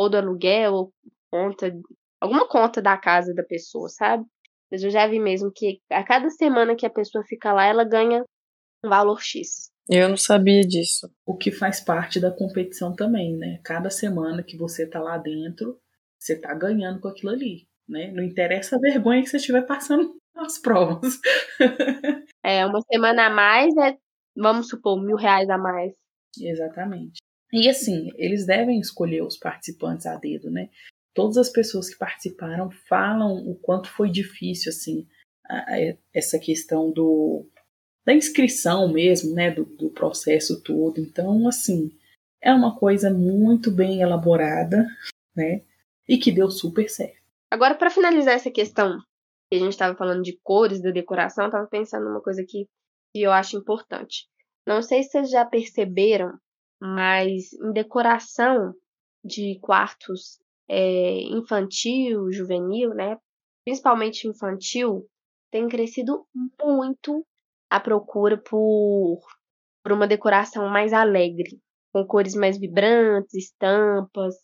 Ou do aluguel, ou conta, alguma conta da casa da pessoa, sabe? Mas eu já vi mesmo que a cada semana que a pessoa fica lá, ela ganha um valor X. Eu não sabia disso. O que faz parte da competição também, né? Cada semana que você tá lá dentro, você tá ganhando com aquilo ali, né? Não interessa a vergonha que você estiver passando nas provas. É, uma semana a mais é, vamos supor, mil reais a mais. Exatamente. E assim, eles devem escolher os participantes a dedo, né? Todas as pessoas que participaram falam o quanto foi difícil, assim, a- a- essa questão do da inscrição mesmo, né? Do, do processo todo. Então, assim, é uma coisa muito bem elaborada, né? E que deu super certo. Agora, para finalizar essa questão que a gente estava falando de cores da decoração, eu tava pensando numa coisa aqui que eu acho importante. Não sei se vocês já perceberam, mas em decoração de quartos é, infantil, juvenil, né? Principalmente infantil, tem crescido muito a procura por, por uma decoração mais alegre, com cores mais vibrantes, estampas.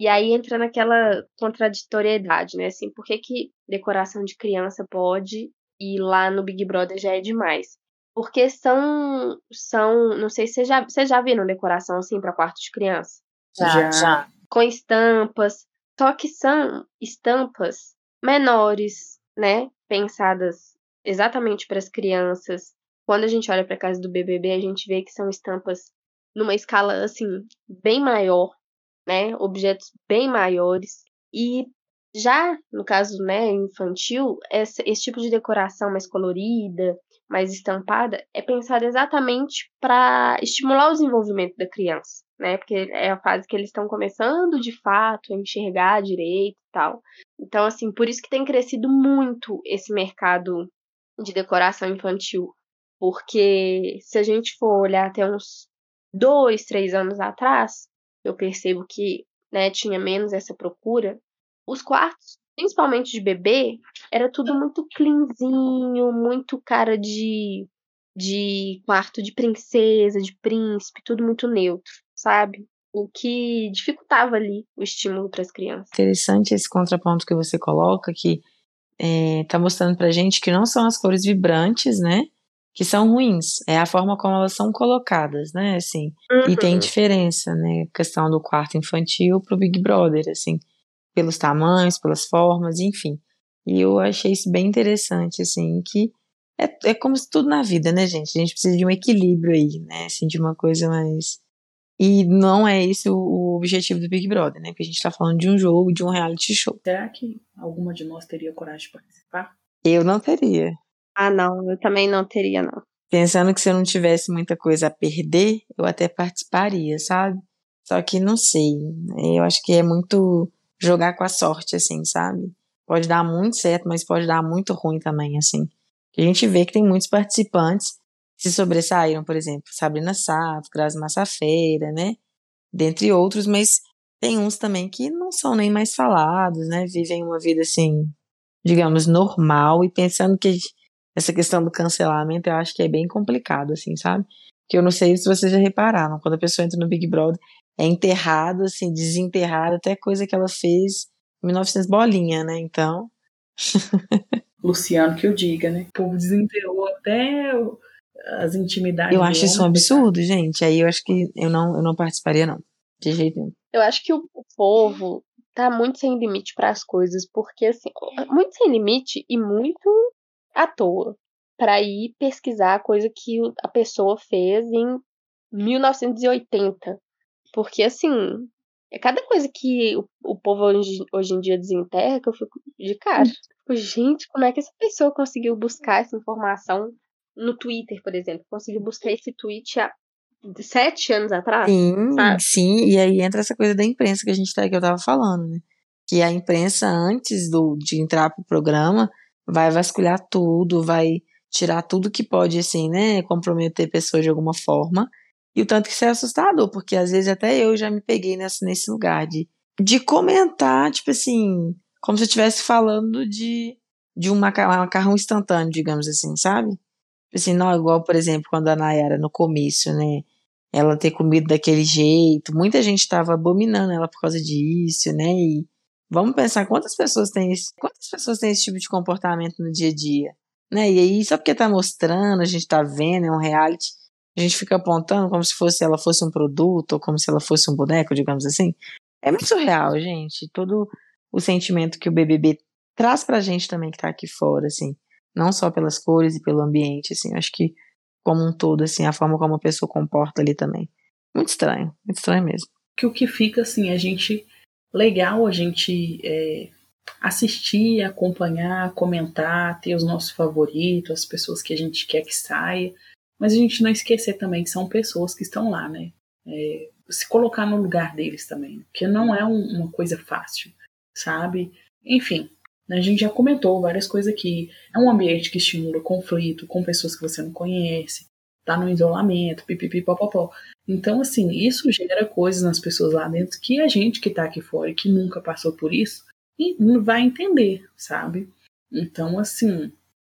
E aí entra naquela contraditoriedade, né? Assim, por que, que decoração de criança pode e lá no Big Brother já é demais? Porque são. são não sei se vocês já, vocês já viram decoração assim para quarto de criança? Já. já. Com estampas. Só que são estampas menores, né? Pensadas exatamente para as crianças. Quando a gente olha para a casa do BBB, a gente vê que são estampas numa escala assim bem maior, né? Objetos bem maiores. E já no caso, né, infantil, esse, esse tipo de decoração mais colorida, mais estampada, é pensada exatamente para estimular o desenvolvimento da criança, né? Porque é a fase que eles estão começando de fato a enxergar direito e tal. Então, assim, por isso que tem crescido muito esse mercado de decoração infantil. Porque se a gente for olhar até uns dois, três anos atrás, eu percebo que né, tinha menos essa procura. Os quartos, principalmente de bebê, era tudo muito cleanzinho, muito cara de, de quarto de princesa, de príncipe, tudo muito neutro, sabe? O que dificultava ali o estímulo para as crianças. Interessante esse contraponto que você coloca, que é, tá mostrando pra gente que não são as cores vibrantes, né? Que são ruins. É a forma como elas são colocadas, né? Assim, e tem Uhum. diferença, né? Questão do quarto infantil pro Big Brother, assim, pelos tamanhos, pelas formas, enfim. E eu achei isso bem interessante, assim, que é, é como se tudo na vida, né, gente? A gente precisa de um equilíbrio aí, né? Assim, de uma coisa mais. E não é esse o, o objetivo do Big Brother, né? Porque a gente tá falando de um jogo, de um reality show. Será que alguma de nós teria coragem de participar? Eu não teria. Ah, não, eu também não teria, não. Pensando que se eu não tivesse muita coisa a perder, eu até participaria, sabe? Só que não sei. Eu acho que é muito jogar com a sorte, assim, sabe? Pode dar muito certo, mas pode dar muito ruim também, assim. A gente vê que tem muitos participantes que se sobressaíram, por exemplo, Sabrina Sato, Grazi Massafeira, né? Dentre outros, mas tem uns também que não são nem mais falados, né? Vivem uma vida, assim, digamos, normal e pensando que essa questão do cancelamento eu acho que é bem complicado, assim, sabe? Que eu não sei se vocês já repararam, quando a pessoa entra no Big Brother, é enterrada, assim, desenterrada, até coisa que ela fez em 1900 bolinha, né? Então, Luciano que eu diga, né? O povo desenterrou até as intimidades. eu acho isso um absurdo, gente. Aí eu acho que eu não, eu não participaria, não. De jeito nenhum. Eu acho que o, o povo tá muito sem limite para as coisas, porque assim, muito sem limite e muito à toa para ir pesquisar a coisa que a pessoa fez em 1980. Porque assim, é cada coisa que o, o povo hoje, hoje, em dia desenterra que eu fico de cara. Tipo, gente, como é que essa pessoa conseguiu buscar essa informação no Twitter, por exemplo? Conseguiu buscar esse tweet há sete anos atrás? Sim, sabe? sim. E aí entra essa coisa da imprensa que a gente tá, que eu tava falando, né? Que a imprensa, antes do, de entrar pro programa, vai vasculhar tudo, vai tirar tudo que pode, assim, né, comprometer pessoas de alguma forma. E o tanto que isso é assustador, porque às vezes até eu já me peguei nessa, nesse lugar de, de comentar, tipo assim, como se eu estivesse falando de, de um macarrão instantâneo, digamos assim, sabe? Tipo assim, não, igual, por exemplo, quando a Nayara no comício, né? Ela ter comido daquele jeito, muita gente estava abominando ela por causa disso, né? E vamos pensar quantas pessoas têm esse, quantas pessoas têm esse tipo de comportamento no dia a dia, né? E aí, só porque tá mostrando, a gente tá vendo, é um reality, a gente fica apontando como se fosse ela fosse um produto, ou como se ela fosse um boneco, digamos assim. É muito surreal, gente. Todo o sentimento que o BBB traz pra gente também que tá aqui fora, assim. Não só pelas cores e pelo ambiente, assim. Acho que como um todo, assim, a forma como a pessoa comporta ali também. Muito estranho, muito estranho mesmo. Que o que fica, assim, a gente. Legal a gente é, assistir, acompanhar, comentar, ter os nossos favoritos, as pessoas que a gente quer que saia, mas a gente não esquecer também que são pessoas que estão lá, né? É, se colocar no lugar deles também, que não é um, uma coisa fácil, sabe? Enfim, né, a gente já comentou várias coisas aqui. É um ambiente que estimula conflito com pessoas que você não conhece, tá no isolamento, pipipi, popopó. Então, assim, isso gera coisas nas pessoas lá dentro que a gente que tá aqui fora e que nunca passou por isso, vai entender, sabe? Então, assim,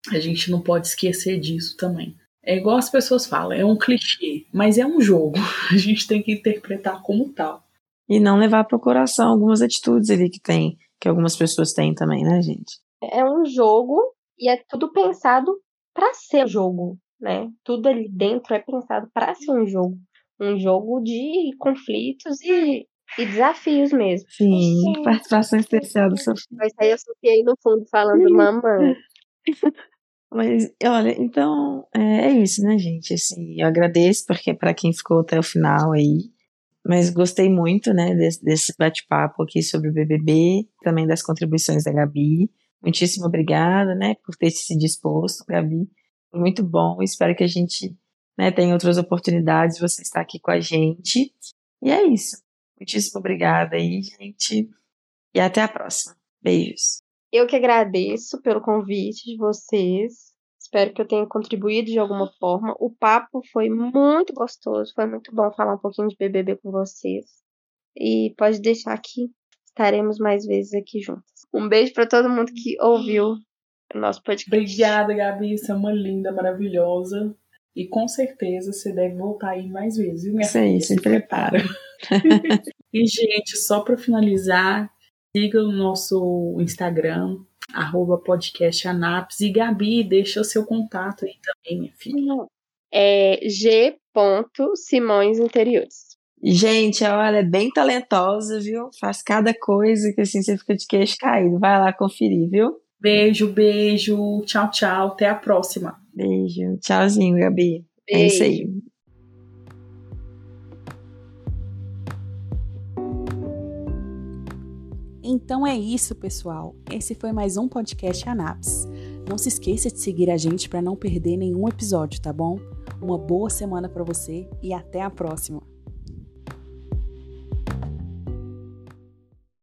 a gente não pode esquecer disso também. É igual as pessoas falam, é um clichê, mas é um jogo. A gente tem que interpretar como tal. E não levar para o coração algumas atitudes ali que tem, que algumas pessoas têm também, né, gente? É um jogo e é tudo pensado para ser jogo, né? Tudo ali dentro é pensado para ser um jogo, um jogo de conflitos e e desafios mesmo. Sim, Sim. participação especial do Sofia. Mas aí eu Sofia no fundo falando mamãe. Mas, olha, então, é, é, isso, né, gente? Assim, eu agradeço porque para quem ficou até o final aí. Mas gostei muito, né, desse, desse bate-papo aqui sobre o BBB, também das contribuições da Gabi. Muitíssimo obrigada, né, por ter se disposto, Gabi. Foi muito bom. Espero que a gente né, tenha outras oportunidades de você estar aqui com a gente. E é isso. Muitíssimo obrigada aí, gente. E até a próxima. Beijos. Eu que agradeço pelo convite de vocês. Espero que eu tenha contribuído de alguma forma. O papo foi muito gostoso, foi muito bom falar um pouquinho de BBB com vocês. E pode deixar que estaremos mais vezes aqui juntas. Um beijo para todo mundo que ouviu o nosso podcast. Obrigada, Gabi. Você é uma linda, maravilhosa. E com certeza você deve voltar aí mais vezes, viu, minha Sim, filha? se prepara. e, gente, só para finalizar, siga o nosso Instagram, arroba podcast Anaps. E Gabi, deixa o seu contato aí também, minha filha. É g. Simões Interiores. Gente, ela é bem talentosa, viu? Faz cada coisa que assim você fica de queixo caído. Vai lá conferir, viu? Beijo, beijo. Tchau, tchau. Até a próxima. Beijo. Tchauzinho, Gabi. Beijo. É isso aí. Então é isso, pessoal. Esse foi mais um podcast Anaps. Não se esqueça de seguir a gente para não perder nenhum episódio, tá bom? Uma boa semana para você e até a próxima.